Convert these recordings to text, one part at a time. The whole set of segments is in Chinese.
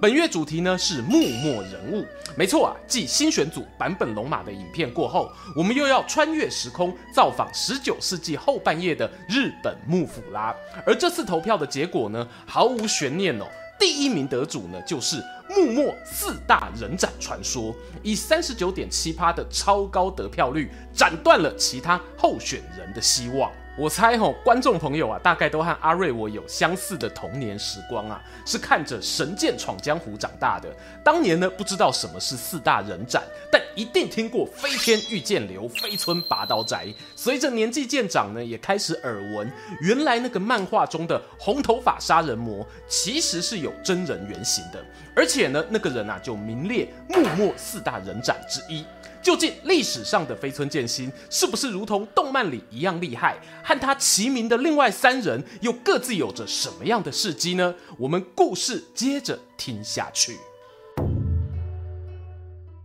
本月主题呢是幕末人物。没错啊，继新选组版本龙马的影片过后，我们又要穿越时空造访十九世纪后半叶的日本幕府啦。而这次投票的结果呢，毫无悬念哦。第一名得主呢，就是幕末四大人斩传说，以三十九点七趴的超高得票率，斩断了其他候选人的希望。我猜吼，观众朋友啊，大概都和阿瑞我有相似的童年时光啊，是看着《神剑闯江湖》长大的。当年呢，不知道什么是四大人斩，但一定听过飞天御剑流、飞村拔刀斋。随着年纪渐长呢，也开始耳闻，原来那个漫画中的红头发杀人魔，其实是有真人原型的，而且呢，那个人啊，就名列幕末四大人斩之一。究竟历史上的飞村剑心是不是如同动漫里一样厉害？和他齐名的另外三人又各自有着什么样的事迹呢？我们故事接着听下去。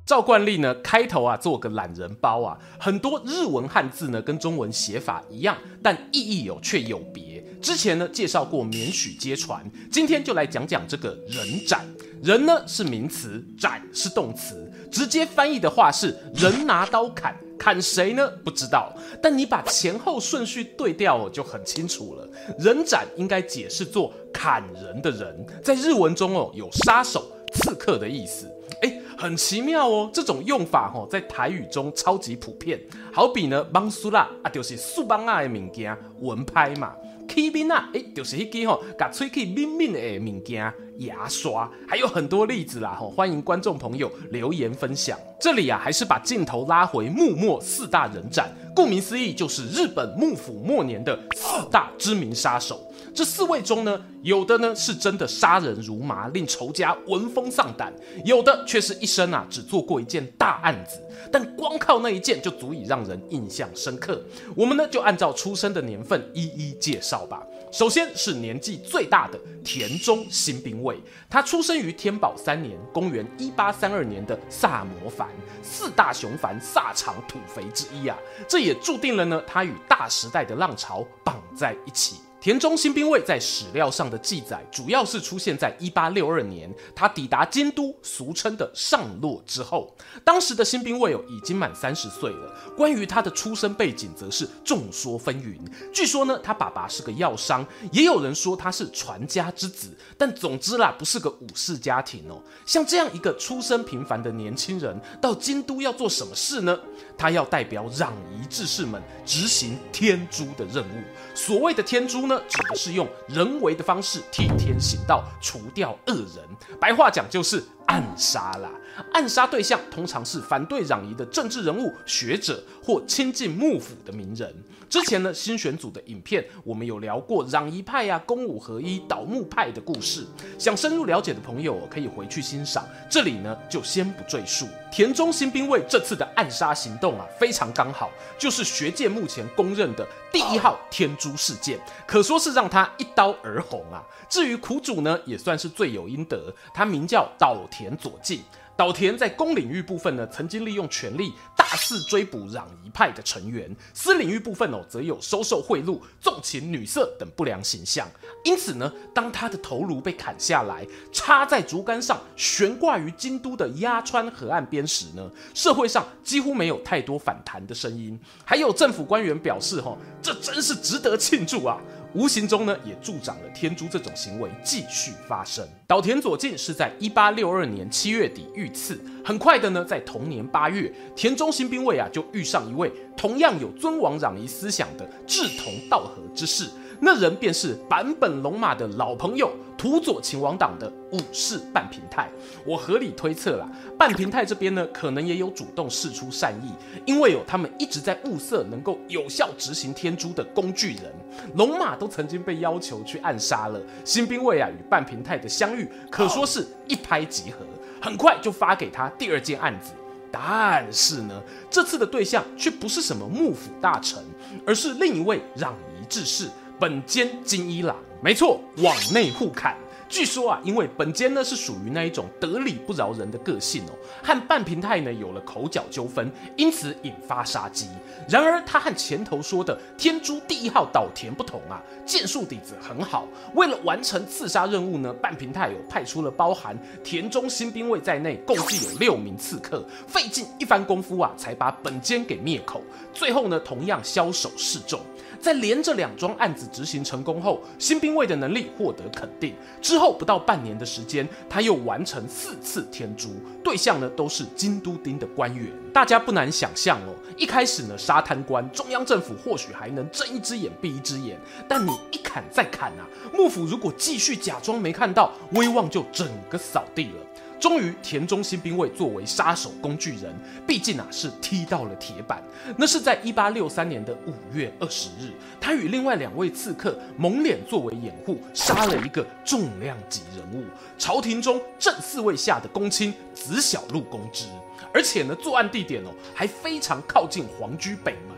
照惯例呢，开头啊做个懒人包啊，很多日文汉字呢跟中文写法一样，但意义有却有别。之前呢介绍过免许皆传，今天就来讲讲这个人斩。人呢是名词，斩是动词，直接翻译的话是人拿刀砍，砍谁呢？不知道，但你把前后顺序对调就很清楚了。人斩应该解释作砍人的人，在日文中哦有杀手、刺客的意思。诶，很奇妙哦，这种用法哦在台语中超级普遍。好比呢，帮苏拉啊，就是苏帮啊的物件，文拍嘛。起面啊，哎，就是迄支吼，甲喙齿敏敏的物件，牙刷，还有很多例子啦吼，欢迎观众朋友留言分享。这里啊，还是把镜头拉回幕末四大人斩，顾名思义，就是日本幕府末年的四大知名杀手。这四位中呢，有的呢是真的杀人如麻，令仇家闻风丧胆；有的却是一生啊只做过一件大案子，但光靠那一件就足以让人印象深刻。我们呢就按照出生的年份一一介绍吧。首先是年纪最大的田中新兵卫，他出生于天宝三年（公元一八三二年）的萨摩藩，四大雄藩萨长土肥之一啊，这也注定了呢他与大时代的浪潮绑在一起。田中新兵卫在史料上的记载，主要是出现在一八六二年，他抵达京都，俗称的上洛之后。当时的新兵卫哦，已经满三十岁了。关于他的出生背景，则是众说纷纭。据说呢，他爸爸是个药商，也有人说他是传家之子。但总之啦，不是个武士家庭哦。像这样一个出身平凡的年轻人，到京都要做什么事呢？他要代表攘夷志士们执行天诛的任务。所谓的天诛呢？指的是用人为的方式替天行道，除掉恶人。白话讲就是暗杀啦。暗杀对象通常是反对攘夷的政治人物、学者或亲近幕府的名人。之前呢，新选组的影片我们有聊过攘夷派呀、公武合一、倒幕派的故事，想深入了解的朋友可以回去欣赏。这里呢就先不赘述。田中新兵卫这次的暗杀行动啊，非常刚好，就是学界目前公认的第一号天诛事件，可说是让他一刀而红啊。至于苦主呢，也算是罪有应得，他名叫岛田左近。岛田在公领域部分呢，曾经利用权力大肆追捕攘夷派的成员；私领域部分哦，则有收受贿赂、纵情女色等不良形象。因此呢，当他的头颅被砍下来，插在竹竿上，悬挂于京都的鸭川河岸边时呢，社会上几乎没有太多反弹的声音。还有政府官员表示：“哈，这真是值得庆祝啊！”无形中呢，也助长了天诛这种行为继续发生。岛田左近是在一八六二年七月底遇刺，很快的呢，在同年八月，田中新兵卫啊就遇上一位同样有尊王攘夷思想的志同道合之士。那人便是坂本龙马的老朋友土佐勤王党的武士半平太。我合理推测啦，半平太这边呢，可能也有主动示出善意，因为有他们一直在物色能够有效执行天诛的工具人。龙马都曾经被要求去暗杀了，新兵卫啊与半平太的相遇，可说是一拍即合。很快就发给他第二件案子。但是呢，这次的对象却不是什么幕府大臣，而是另一位攘夷志士本间金一郎。没错，往内互砍。据说啊，因为本间呢是属于那一种得理不饶人的个性哦，和半平太呢有了口角纠纷，因此引发杀机。然而他和前头说的天诛第一号岛田不同啊，剑术底子很好。为了完成刺杀任务呢，半平太有派出了包含田中新兵卫在内，共计有六名刺客，费尽一番功夫啊，才把本间给灭口。最后呢，同样枭首示众。在连着两桩案子执行成功后，新兵卫的能力获得肯定。之后后不到半年的时间，他又完成四次天诛，对象呢都是京都町的官员。大家不难想象哦，一开始呢杀贪官，中央政府或许还能睁一只眼闭一只眼，但你一砍再砍啊，幕府如果继续假装没看到，威望就整个扫地了。终于，田中新兵卫作为杀手工具人，毕竟啊是踢到了铁板。那是在一八六三年的五月二十日，他与另外两位刺客蒙脸作为掩护，杀了一个重量级人物——朝廷中正四位下的公卿子小路公之。而且呢，作案地点哦还非常靠近皇居北门。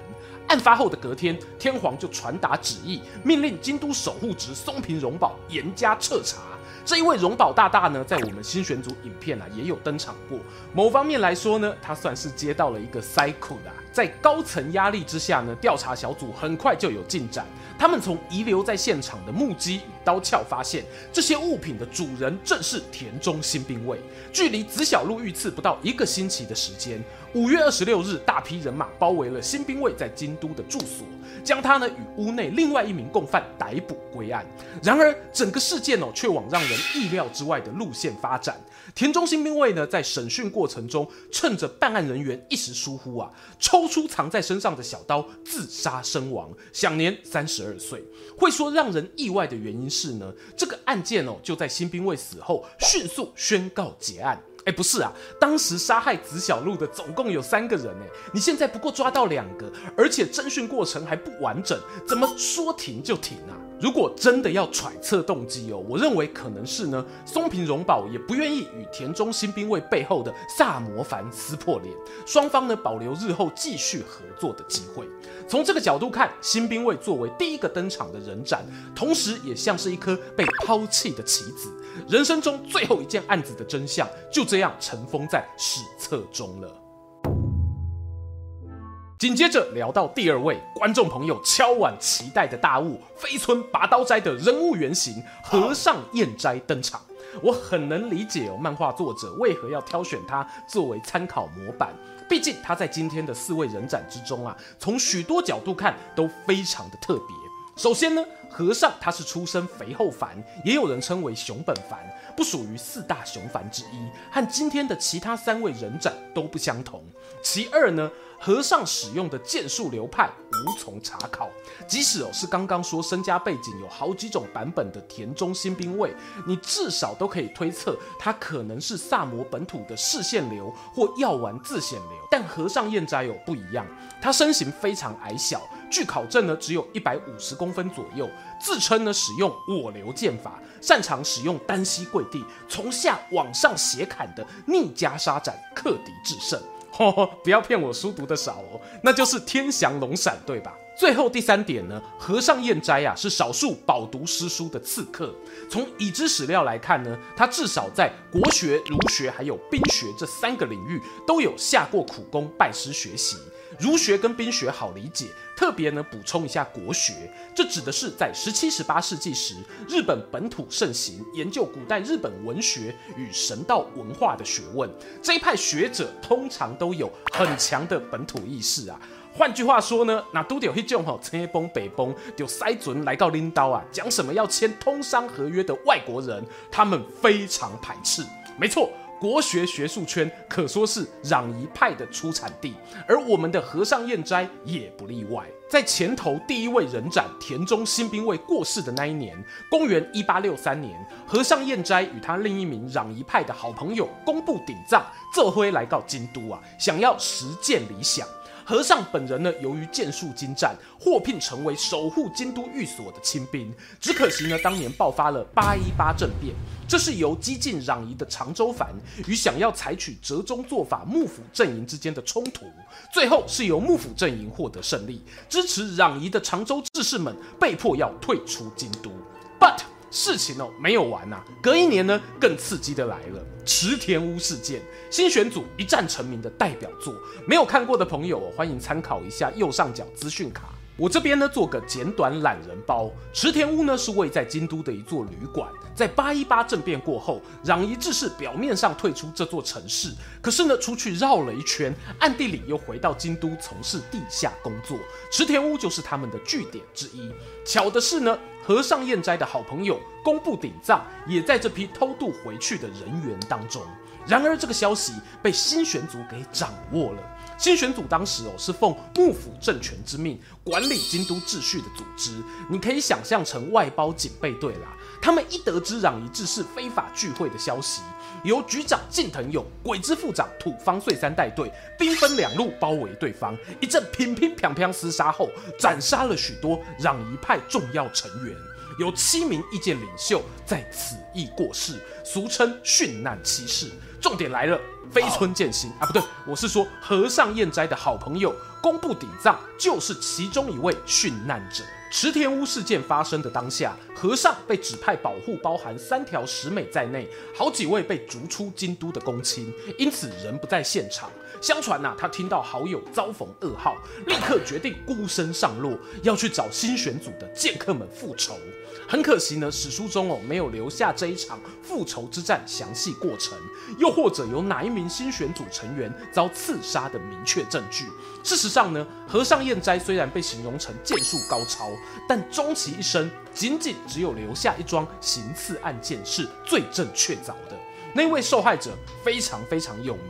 案发后的隔天，天皇就传达旨意，命令京都守护职松平荣保严加彻查。这一位荣保大大呢，在我们新选组影片啊也有登场过。某方面来说呢，他算是接到了一个 cycle 的。在高层压力之下呢，调查小组很快就有进展。他们从遗留在现场的木屐与刀鞘发现，这些物品的主人正是田中新兵卫。距离子小路遇刺不到一个星期的时间，五月二十六日，大批人马包围了新兵卫在京都的住所，将他呢与屋内另外一名共犯逮捕归案。然而，整个事件哦却往让人意料之外的路线发展。田中新兵卫呢在审讯过程中，趁着办案人员一时疏忽啊，抽出藏在身上的小刀自杀身亡，享年三十二岁。会说让人意外的原因是呢，这个案件哦就在新兵卫死后迅速宣告结案。哎，不是啊，当时杀害子小路的总共有三个人诶，你现在不过抓到两个，而且侦讯过程还不完整，怎么说停就停啊？如果真的要揣测动机哦，我认为可能是呢，松平荣保也不愿意与田中新兵卫背后的萨摩藩撕破脸，双方呢保留日后继续合作的机会。从这个角度看，新兵卫作为第一个登场的人斩，同时也像是一颗被抛弃的棋子，人生中最后一件案子的真相就这样尘封在史册中了。紧接着聊到第二位观众朋友敲碗期待的大物——飞村拔刀斋的人物原型和尚彦斋登场。我很能理解哦，漫画作者为何要挑选他作为参考模板。毕竟他在今天的四位人斩之中啊，从许多角度看都非常的特别。首先呢，和尚他是出身肥后藩，也有人称为熊本藩，不属于四大熊藩之一，和今天的其他三位人斩都不相同。其二呢，和尚使用的剑术流派无从查考，即使哦是刚刚说身家背景有好几种版本的田中新兵卫，你至少都可以推测他可能是萨摩本土的氏县流或药丸自显流。但和尚彦斋有不一样，他身形非常矮小，据考证呢只有一百五十公分左右，自称呢使用我流剑法，擅长使用单膝跪地从下往上斜砍的逆袈裟斩克敌制胜。呵呵，不要骗我，书读的少哦，那就是天降龙闪，对吧？最后第三点呢，和尚彦斋啊是少数饱读诗书的刺客。从已知史料来看呢，他至少在国学、儒学还有兵学这三个领域都有下过苦功，拜师学习。儒学跟兵学好理解，特别呢补充一下国学，这指的是在十七、十八世纪时，日本本土盛行研究古代日本文学与神道文化的学问。这一派学者通常都有很强的本土意识啊。换句话说呢，那都得有一种吼，青崩北崩，就塞准来到拎刀啊，讲什么要签通商合约的外国人，他们非常排斥。没错。国学学术圈可说是攘夷派的出产地，而我们的和尚彦斋也不例外。在前头第一位人斩田中新兵卫过世的那一年，公元一八六三年，和尚彦斋与他另一名攘夷派的好朋友工部鼎藏，这回来到京都啊，想要实践理想。和尚本人呢，由于剑术精湛，获聘成为守护京都寓所的亲兵。只可惜呢，当年爆发了八一八政变，这是由激进攘夷的长州藩与想要采取折中做法幕府阵营之间的冲突，最后是由幕府阵营获得胜利，支持攘夷的长州志士们被迫要退出京都。But 事情哦没有完呐、隔一年呢，更刺激的来了，池田屋事件，新选组一战成名的代表作，没有看过的朋友哦，欢迎参考一下右上角资讯卡。我这边呢做个简短懒人包，池田屋呢是位在京都的一座旅馆，在八一八政变过后，攘夷志士表面上退出这座城市，可是呢出去绕了一圈，暗地里又回到京都从事地下工作，池田屋就是他们的据点之一。巧的是呢，和尚彦斋的好朋友工部鼎藏也在这批偷渡回去的人员当中。然而这个消息被新选组给掌握了。新选组当时哦是奉幕府政权之命管理京都秩序的组织，你可以想象成外包警备队啦。他们一得知攘夷志士非法聚会的消息，由局长近藤勇、鬼之副长土方岁三带队，兵分两路包围对方，一阵乒乒乓乓厮杀后，斩杀了许多攘夷派重要成员，有七名意见领袖在此役过世，俗称殉难七士。重点来了。飞村健心啊，不对，我是说和尚彦斋的好朋友宫部鼎藏就是其中一位殉难者。池田屋事件发生的当下，和尚被指派保护包含三条十美在内好几位被逐出京都的公卿，因此人不在现场。相传呐、他听到好友遭逢噩耗，立刻决定孤身上路，要去找新选组的剑客们复仇。很可惜呢，史书中哦没有留下这一场复仇之战详细过程，又或者有哪一名新选组成员遭刺杀的明确证据。事实上呢，和尚彦斋虽然被形容成剑术高超，但终其一生仅仅只有留下一桩行刺案件是罪证确凿的。那位受害者非常非常有名。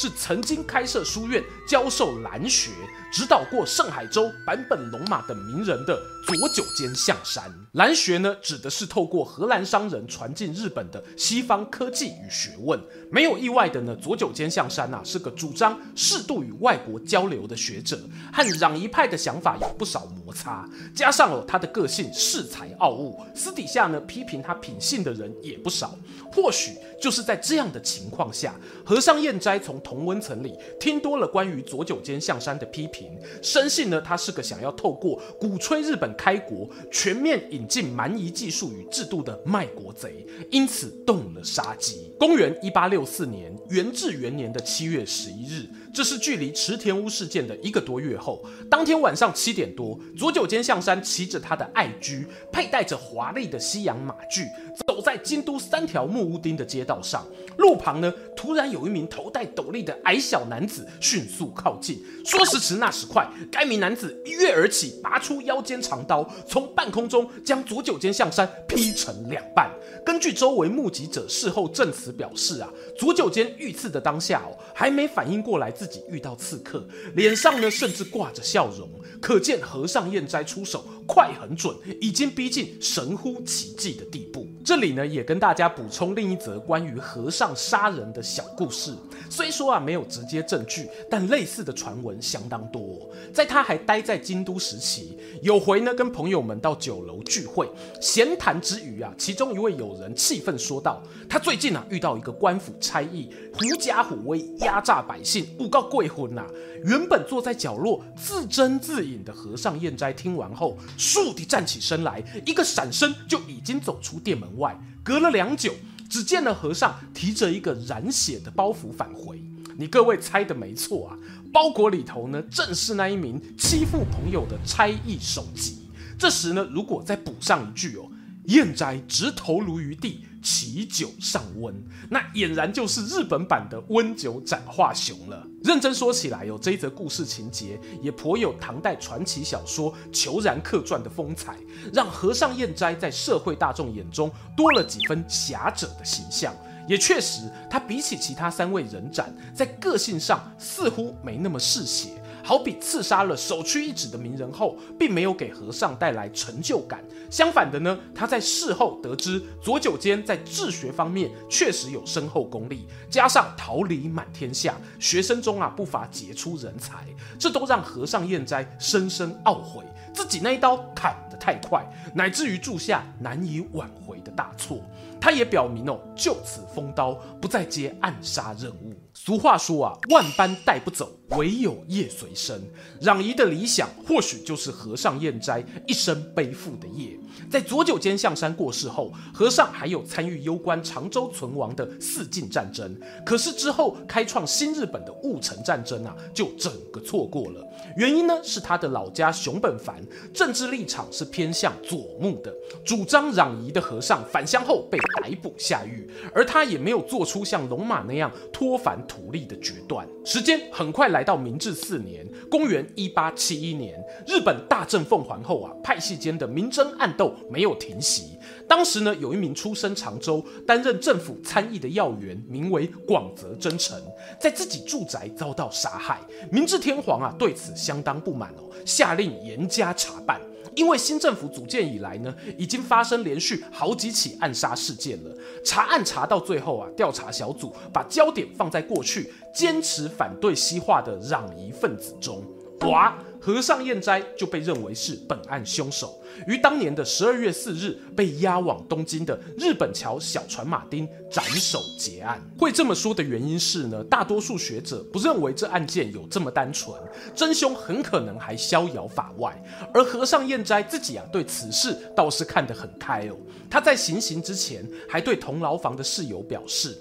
是曾经开设书院、教授兰学、指导过盛海舟、坂本龙马等名人的佐久间象山。兰学呢，指的是透过荷兰商人传进日本的西方科技与学问。没有意外的呢，佐久间象山呐、啊，是个主张适度与外国交流的学者，和攘夷派的想法有不少摩擦。加上了他的个性恃才傲物，私底下呢，批评他品性的人也不少。或许就是在这样的情况下，和尚彦斋从同温层里听多了关于佐久间象山的批评，深信呢他是个想要透过鼓吹日本开国、全面引进蛮夷技术与制度的卖国贼，因此动了杀机。公元一八六四年元治元年的七月十一日，这是距离池田屋事件的一个多月后。当天晚上七点多，佐久间象山骑着他的爱驹，佩戴着华丽的西洋马具，走在京都三条木屋町的街道上。路旁呢，突然有一名头戴斗笠的矮小男子迅速靠近。说时迟，那时快，该名男子一跃而起，拔出腰间长刀，从半空中将佐久间象山劈成两半。根据周围目击者事后证词表示啊，佐久间遇刺的当下哦，还没反应过来自己遇到刺客，脸上呢甚至挂着笑容，可见和尚彦斋出手快很准，已经逼近神乎其技的地步。这里呢也跟大家补充另一则关于和尚杀人的小故事。虽说啊没有直接证据，但类似的传闻相当多。在他还待在京都时期，有回呢跟朋友们到酒楼聚会，闲谈之余啊，其中一位友人气愤说道：“他最近啊遇到一个官府差役，狐假虎威，压榨百姓，诬告贵婚呐。”原本坐在角落自斟自饮的和尚彦斋听完后，倏地站起身来，一个闪身就已经走出店门外。隔了良久。只见了和尚提着一个染血的包袱返回，你各位猜的没错啊，包裹里头呢正是那一名欺负朋友的差役首级。这时呢，如果再补上一句哦，燕斋直头颅于地。其酒上温，那俨然就是日本版的温酒斩华雄了。认真说起来有，这一则故事情节也颇有唐代传奇小说《虬髯客传》的风采，让和尚燕斋在社会大众眼中多了几分侠者的形象。也确实，他比起其他三位人斩，在个性上似乎没那么嗜血。好比刺杀了首屈一指的名人后，并没有给和尚带来成就感。相反的呢，他在事后得知佐久间在治学方面确实有深厚功力，加上桃李满天下，学生中啊不乏杰出人才，这都让和尚彦斋深深懊悔自己那一刀砍得太快，乃至于铸下难以挽回的大错。他也表明哦，就此封刀，不再接暗杀任务。俗话说啊，万般带不走，唯有业随身。攘夷的理想，或许就是和尚彦斋一生背负的业。在佐久间象山过世后，和尚还有参与攸关长州存亡的四近战争。可是之后开创新日本的戊辰战争啊，就整个错过了。原因呢，是他的老家熊本藩政治立场是偏向左木的，主张攘夷的和尚返乡后被逮捕下狱，而他也没有做出像龙马那样脱凡图利的决断。时间很快来到明治四年，公元一八七一年，日本大政奉还后啊，派系间的明争暗斗没有停息。当时呢，有一名出身长州、担任政府参议的要员，名为广泽真诚，在自己住宅遭到杀害。明治天皇啊，对此相当不满哦，下令严加查办。因为新政府组建以来呢，已经发生连续好几起暗杀事件了。查案查到最后啊，调查小组把焦点放在过去坚持反对西化的攘夷分子中。哇！和尚彦斋就被认为是本案凶手，于当年的十二月四日被押往东京的日本桥小船马丁斩首结案。会这么说的原因是呢，大多数学者不认为这案件有这么单纯，真凶很可能还逍遥法外。而和尚彦斋自己啊，对此事倒是看得很开哦。他在行刑之前还对同牢房的室友表示。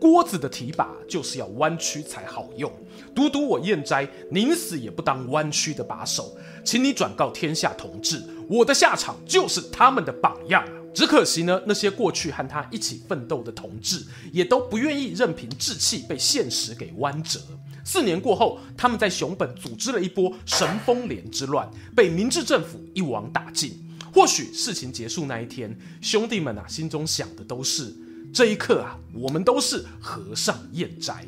锅子的提把就是要弯曲才好用，独独我彦斋宁死也不当弯曲的把手，请你转告天下同志，我的下场就是他们的榜样。只可惜呢，那些过去和他一起奋斗的同志，也都不愿意任凭志气被现实给弯折。四年过后，他们在熊本组织了一波神风连之乱，被明治政府一网打尽。或许事情结束那一天，兄弟们啊，心中想的都是。这一刻啊，我们都是和尚彦斋。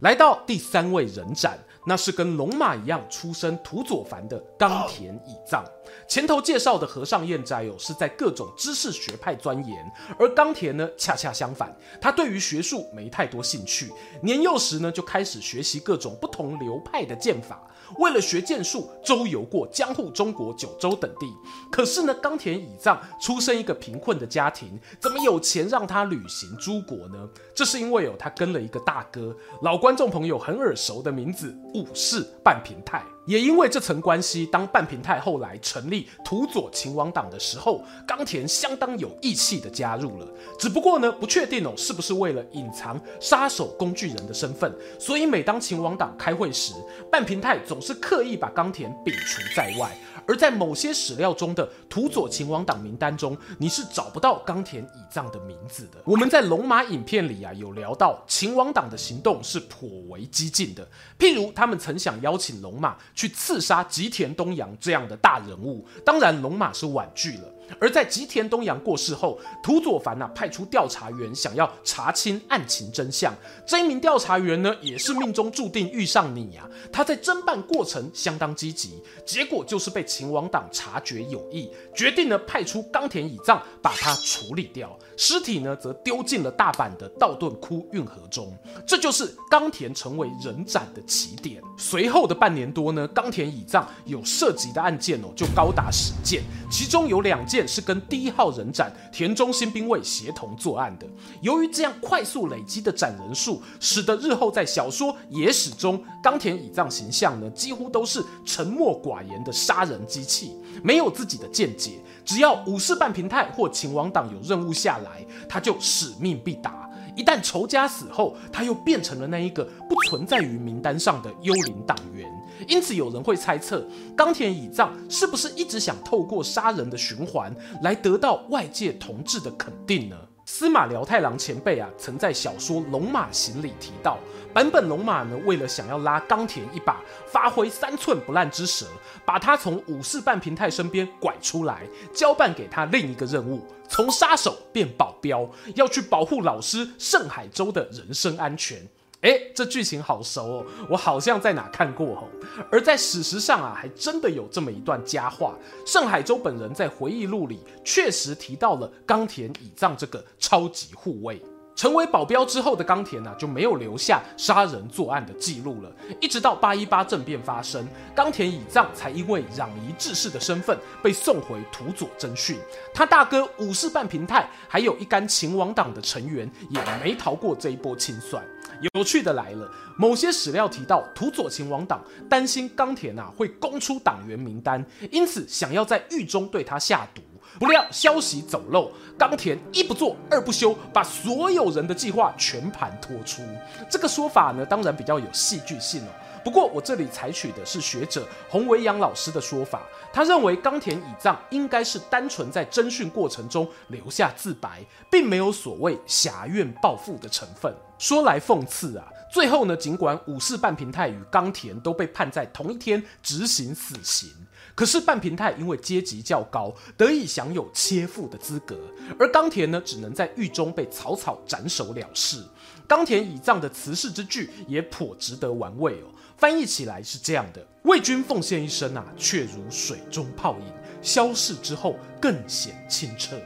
来到第三位人斩，那是跟龙马一样出身土佐藩的冈田以藏。前头介绍的和尚彦斋哦，是在各种知识学派钻研，而冈田呢，恰恰相反，他对于学术没太多兴趣。年幼时呢，就开始学习各种不同流派的剑法。为了学剑术，周游过江户、中国、九州等地。可是呢，冈田以藏出生一个贫困的家庭，怎么有钱让他旅行诸国呢？这是因为哦，他跟了一个大哥，老观众朋友很耳熟的名字武士半平太。也因为这层关系，当半平太后来成立土佐勤王党的时候，冈田相当有义气的加入了。只不过呢，不确定哦，是不是为了隐藏杀手工具人的身份，所以每当勤王党开会时，半平太总是刻意把冈田摒除在外。而在某些史料中的土佐勤王党名单中，你是找不到冈田以藏的名字的。我们在龙马影片里啊，有聊到勤王党的行动是颇为激进的，譬如他们曾想邀请龙马去刺杀吉田东洋这样的大人物，当然龙马是婉拒了。而在吉田东洋过世后，土佐凡呐派出调查员想要查清案情真相。这一名调查员呢，也是命中注定遇上你呀、啊。他在侦办过程相当积极，结果就是被秦王党察觉有异，决定呢派出冈田以藏把他处理掉，尸体呢则丢进了大阪的道顿窟运河中。这就是冈田成为人斩的起点。随后的半年多呢，冈田以藏有涉及的案件哦，就高达十件，其中有两件。是跟第一号人斩田中新兵卫协同作案的。由于这样快速累积的斩人数，使得日后在小说《野史》中，冈田以藏形象呢，几乎都是沉默寡言的杀人机器，没有自己的见解。只要武士半平太或秦王党有任务下来，他就使命必达。一旦仇家死后，他又变成了那一个不存在于名单上的幽灵党员。因此，有人会猜测，冈田以藏是不是一直想透过杀人的循环来得到外界同志的肯定呢？司马辽太郎前辈啊，曾在小说《龙马行》里提到，坂本龙马呢，为了想要拉冈田一把，发挥三寸不烂之舌，把他从武士半平太身边拐出来，交办给他另一个任务，从杀手变保镖，要去保护老师盛海舟的人身安全。哎，这剧情好熟哦，我好像在哪看过哦。而在史实上啊，还真的有这么一段佳话。盛海洲本人在回忆录里确实提到了冈田以藏这个超级护卫。成为保镖之后的冈田呢、就没有留下杀人作案的记录了。一直到八一八政变发生，冈田以藏才因为攘夷志士的身份被送回土佐侦讯。他大哥武士半平太，还有一干秦王党的成员，也没逃过这一波清算。有趣的来了，某些史料提到土佐秦王党担心冈田啊会供出党员名单，因此想要在狱中对他下毒。不料消息走漏，冈田一不做二不休，把所有人的计划全盘托出。这个说法呢，当然比较有戏剧性哦。不过我这里采取的是学者洪维阳老师的说法，他认为冈田以藏应该是单纯在侦讯过程中留下自白，并没有所谓挟怨报复的成分。说来讽刺啊，最后呢，尽管武士半平太与冈田都被判在同一天执行死刑。可是半平太因为阶级较高，得以享有切腹的资格，而冈田呢，只能在狱中被草草斩首了事。冈田以藏的辞世之句也颇值得玩味哦。翻译起来是这样的：为君奉献一生啊，却如水中泡影，消逝之后更显清澈。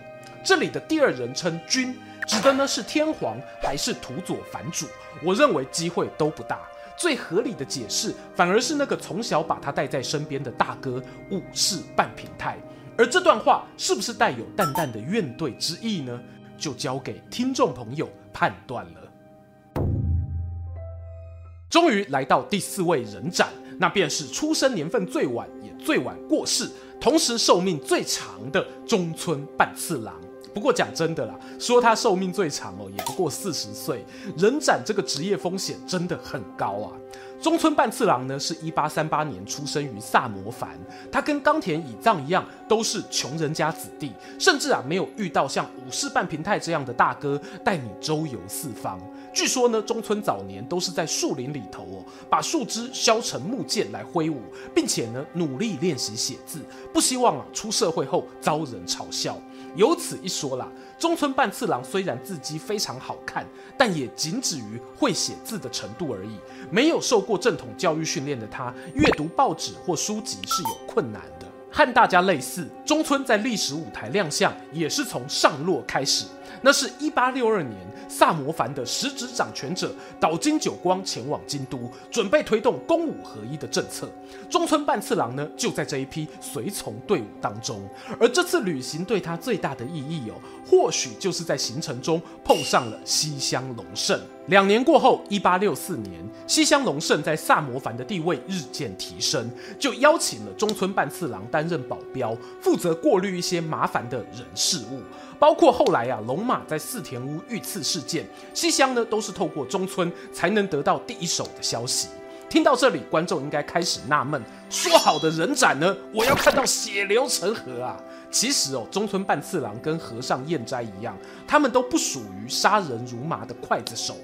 这里的第二人称君，指的呢是天皇还是土佐藩主？我认为机会都不大。最合理的解释，反而是那个从小把他带在身边的大哥武士半平太。而这段话是不是带有淡淡的怨怼之意呢？就交给听众朋友判断了。终于来到第四位人斩，那便是出生年份最晚也最晚过世，同时寿命最长的中村半次郎。不过讲真的啦，说他寿命最长哦，也不过四十岁。人斩这个职业风险真的很高啊。中村半次郎呢，是一八三八年出生于萨摩藩，他跟冈田以藏一样，都是穷人家子弟，甚至啊没有遇到像武士半平太这样的大哥带你周游四方。据说呢，中村早年都是在树林里头哦，把树枝削成木剑来挥舞，并且呢努力练习写字，不希望啊出社会后遭人嘲笑。有此一说啦，中村半次郎虽然字迹非常好看，但也仅止于会写字的程度而已。没有受过正统教育训练的他，阅读报纸或书籍是有困难的。和大家类似，中村在历史舞台亮相也是从上落开始。那是一八六二年，萨摩藩的实质掌权者岛津久光前往京都，准备推动公武合一的政策。中村半次郎呢，就在这一批随从队伍当中。而这次旅行对他最大的意义哦，或许就是在行程中碰上了西乡隆盛。两年过后，一八六四年，西乡隆盛在萨摩藩的地位日渐提升，就邀请了中村半次郎担任保镖，负责过滤一些麻烦的人事物。包括后来啊，龙马在四田屋遇刺事件，西乡呢都是透过中村才能得到第一手的消息。听到这里，观众应该开始纳闷：说好的人斩呢？我要看到血流成河啊！其实哦，中村半次郎跟和尚彦斋一样，他们都不属于杀人如麻的刽子手。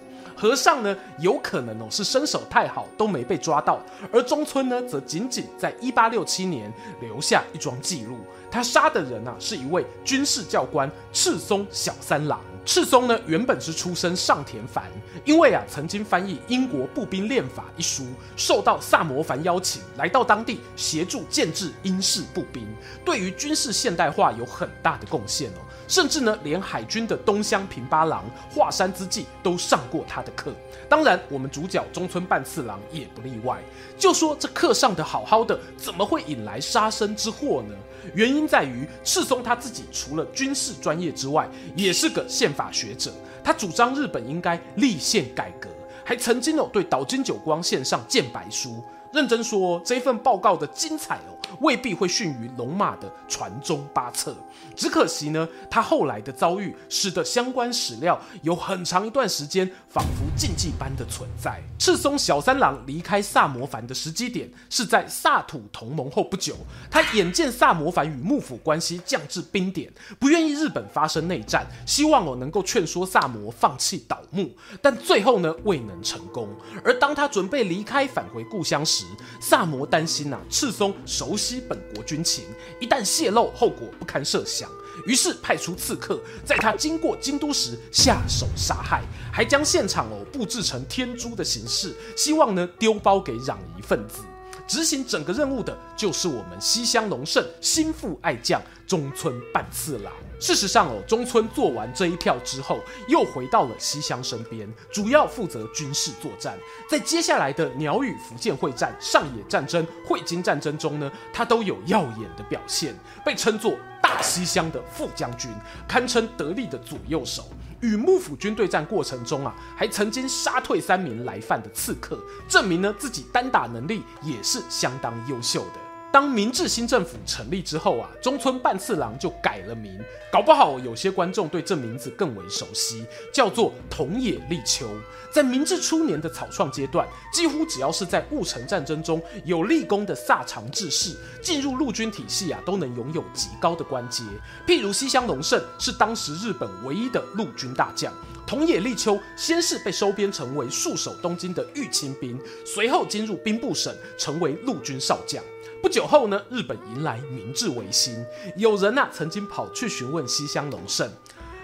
和尚呢，有可能哦是身手太好，都没被抓到；而中村呢，则仅仅在一八六七年留下一桩记录。他杀的人啊，是一位军事教官赤松小三郎。赤松呢，原本是出身上田藩，因为啊曾经翻译《英国步兵练法》一书，受到萨摩藩邀请，来到当地协助建制英式步兵，对于军事现代化有很大的贡献哦。甚至呢，连海军的东乡平八郎华山之纪都上过他的课。当然，我们主角中村半次郎也不例外。就说这课上的好好的，怎么会引来杀身之祸呢？原因在于赤松他自己除了军事专业之外，也是个宪法学者。他主张日本应该立宪改革，还曾经有对岛津久光献上荐白书。认真说，这份报告的精彩，未必会逊于龙马的传中八策。只可惜呢，他后来的遭遇使得相关史料有很长一段时间仿佛禁忌般的存在。赤松小三郎离开萨摩藩的时机点是在萨土同盟后不久，他眼见萨摩藩与幕府关系降至冰点，不愿意日本发生内战，希望我能够劝说萨摩放弃倒幕，但最后呢未能成功。而当他准备离开返回故乡时，萨摩担心呐、赤松手悉本国军情，一旦泄露，后果不堪设想。于是派出刺客，在他经过京都时下手杀害，还将现场哦布置成天诛的形式，希望呢丢包给攘夷分子。执行整个任务的就是我们西乡隆盛心腹爱将中村半次郎。事实上哦，中村做完这一票之后，又回到了西乡身边，主要负责军事作战。在接下来的鸟羽伏见会战、上野战争、会津战争中呢，他都有耀眼的表现，被称作大西乡的副将军，堪称得力的左右手。与幕府军对战过程中啊，还曾经杀退三名来犯的刺客，证明呢自己单打能力也是相当优秀的。当明治新政府成立之后啊，中村半次郎就改了名，搞不好有些观众对这名字更为熟悉，叫做桐野利秋。在明治初年的草创阶段，几乎只要是在戊辰战争中有立功的萨长志士，进入陆军体系啊，都能拥有极高的官阶。譬如西乡隆盛是当时日本唯一的陆军大将，桐野利秋先是被收编成为戍守东京的御亲兵，随后进入兵部省，成为陆军少将。不久后呢，日本迎来明治维新，有人呐、啊、曾经跑去询问西乡隆盛：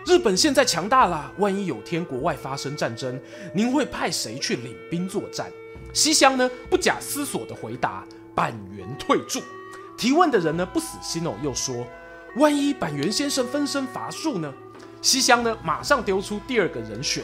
日本现在强大了，万一有天国外发生战争，您会派谁去领兵作战？西乡呢不假思索地回答：板垣退助。提问的人呢不死心哦，又说：万一板垣先生分身乏术呢？西乡呢马上丢出第二个人选，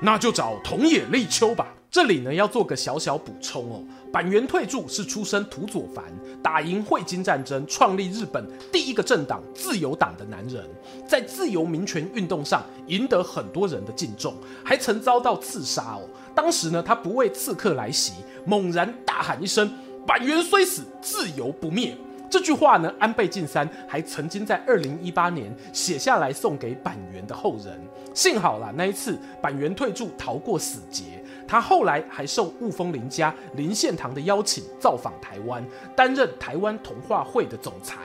那就找桐野利秋吧。这里呢要做个小小补充哦，板垣退助是出身土佐藩，打赢会津战争，创立日本第一个政党自由党的男人，在自由民权运动上赢得很多人的敬重，还曾遭到刺杀哦。当时呢，他不畏刺客来袭，猛然大喊一声：“板垣虽死，自由不灭。”这句话呢，安倍晋三还曾经在二零一八年写下来送给板垣的后人。幸好啦，那一次板垣退助逃过死劫。他后来还受雾峰林家林献堂的邀请，造访台湾，担任台湾童话会的总裁。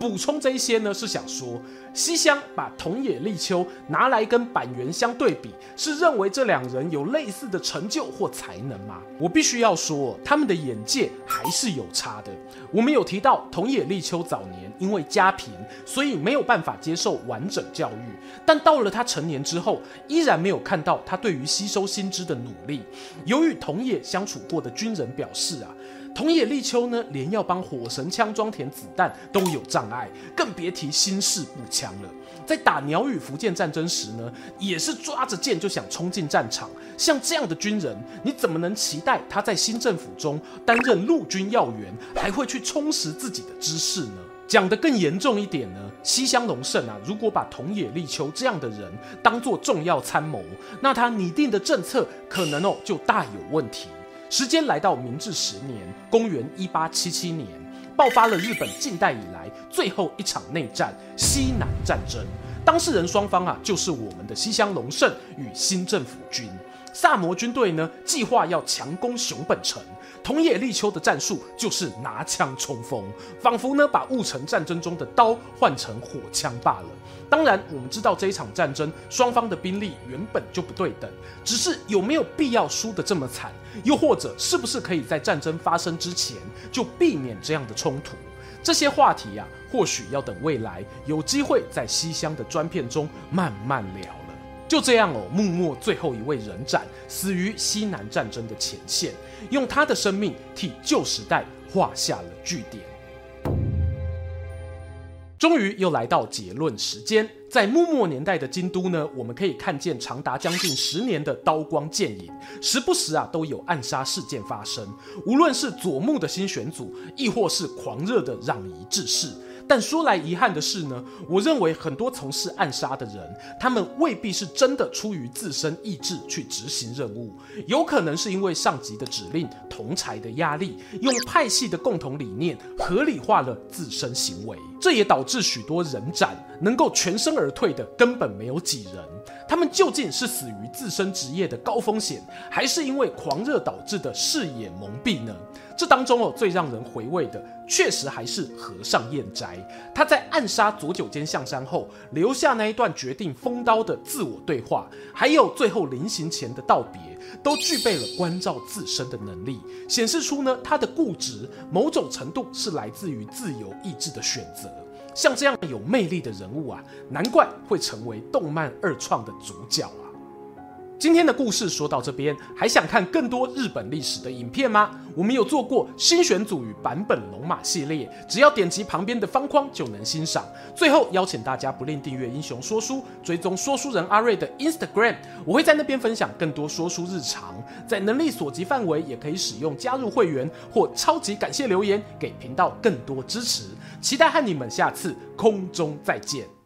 补充这一些呢，是想说，西乡把桐野立秋拿来跟板垣相对比，是认为这两人有类似的成就或才能吗？我必须要说，他们的眼界还是有差的。我们有提到桐野立秋早年因为家贫，所以没有办法接受完整教育，但到了他成年之后，依然没有看到他对于吸收新知的努力。由于桐野相处过的军人表示啊。桐野立秋呢，连要帮火神枪装填子弹都有障碍，更别提新式步枪了。在打鸟羽福建战争时呢，也是抓着剑就想冲进战场。像这样的军人，你怎么能期待他在新政府中担任陆军要员，还会去充实自己的知识呢？讲得更严重一点呢，西乡隆盛啊，如果把桐野立秋这样的人当作重要参谋，那他拟定的政策可能哦就大有问题。时间来到明治十年，公元一八七七年，爆发了日本近代以来最后一场内战——西南战争。当事人双方啊，就是我们的西乡隆盛与新政府军。萨摩军队呢，计划要强攻熊本城。桐野利秋的战术就是拿枪冲锋，仿佛呢把戊辰战争中的刀换成火枪罢了。当然，我们知道这一场战争双方的兵力原本就不对等，只是有没有必要输得这么惨？又或者是不是可以在战争发生之前就避免这样的冲突？这些话题呀、啊，或许要等未来有机会在西乡的专片中慢慢聊了。就这样哦，幕末最后一位人斩，死于西南战争的前线，用他的生命替旧时代画下了句点。终于又来到结论时间，在幕末年代的京都呢，我们可以看见长达将近十年的刀光剑影，时不时啊都有暗杀事件发生，无论是佐木的新选组，亦或是狂热的攘夷志士。但说来遗憾的是呢，我认为很多从事暗杀的人，他们未必是真的出于自身意志去执行任务，有可能是因为上级的指令、同侪的压力，用派系的共同理念合理化了自身行为。这也导致许多人斩能够全身而退的根本没有几人。他们究竟是死于自身职业的高风险，还是因为狂热导致的视野蒙蔽呢？这当中哦，最让人回味的，确实还是和尚彦斋。他在暗杀佐久间象山后，留下那一段决定封刀的自我对话，还有最后临行前的道别，都具备了关照自身的能力，显示出呢，他的固执某种程度是来自于自由意志的选择。像这样有魅力的人物啊，难怪会成为动漫二创的主角啊。今天的故事说到这边，还想看更多日本历史的影片吗？我们有做过新选组与版本龙马系列，只要点击旁边的方框就能欣赏。最后邀请大家不吝订阅英雄说书，追踪说书人阿瑞的 Instagram，我会在那边分享更多说书日常。在能力所及范围，也可以使用加入会员或超级感谢留言，给频道更多支持。期待和你们下次空中再见。